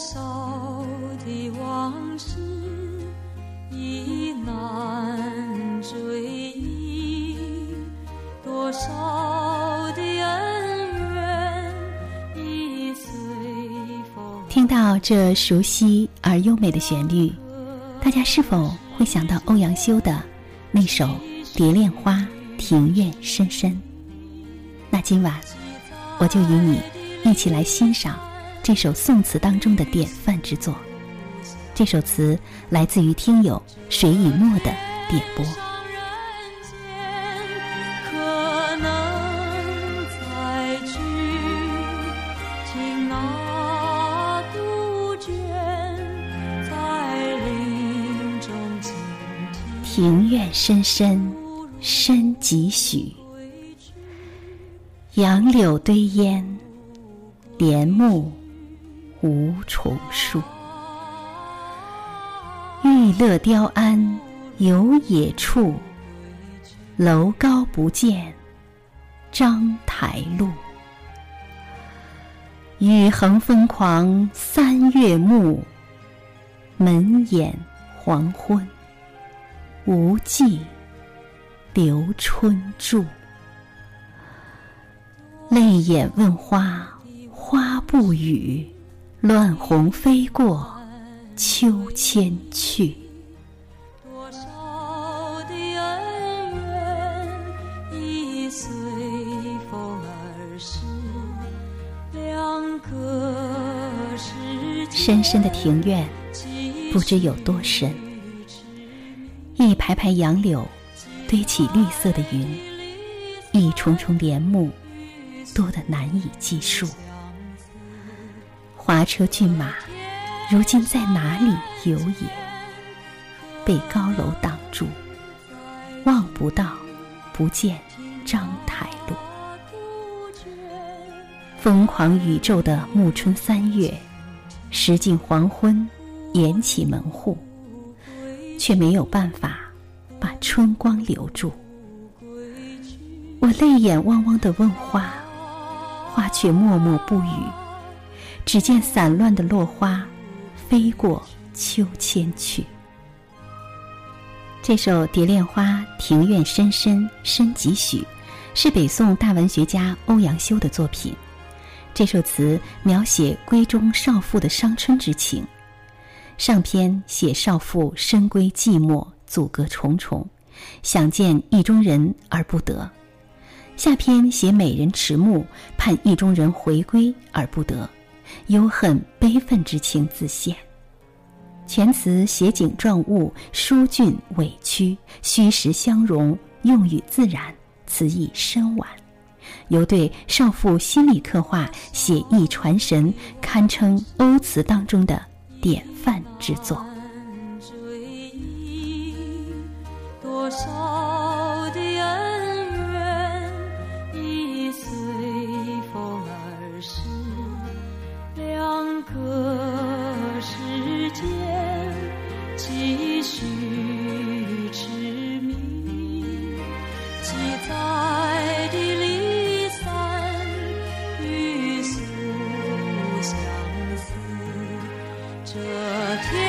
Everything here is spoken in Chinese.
少的往事已难追忆，多少的恩怨已随风。听到这熟悉而优美的旋律，大家是否会想到欧阳修的那首《蝶恋花·庭院深深》？那今晚，我就与你一起来欣赏这首宋词当中的典范之作。这首词来自于听友水以沫的点播。上人间，可能再聚？听那杜鹃在林中倾听。庭院深深深几许，杨柳堆烟，帘幕无重数。玉勒雕鞍游野处，楼高不见章台路。雨横风狂三月暮，门掩黄昏。无计留春住，泪眼问花，花不语。乱红飞过秋千去。多少的恩怨已随风而逝，两个世界深深的庭院，不知有多深。一排排杨柳，堆起绿色的云；一重重帘幕，多得难以计数。华车骏马，如今在哪里游也？被高楼挡住，望不到，不见章台路。疯狂宇宙的暮春三月，时近黄昏，掩起门户。却没有办法把春光留住。我泪眼汪汪的问花，花却默默不语。只见散乱的落花飞过秋千去。这首《蝶恋花·庭院深深深几许》是北宋大文学家欧阳修的作品。这首词描写闺中少妇的伤春之情。上篇写少妇深闺寂寞，阻隔重重，想见意中人而不得；下篇写美人迟暮，盼意中人回归而不得，忧恨悲愤之情自现。全词写景状物，疏俊委屈，虚实相融，用语自然，词意深婉，有对少妇心理刻画、写意传神，堪称欧词当中的典范之作。多少。这天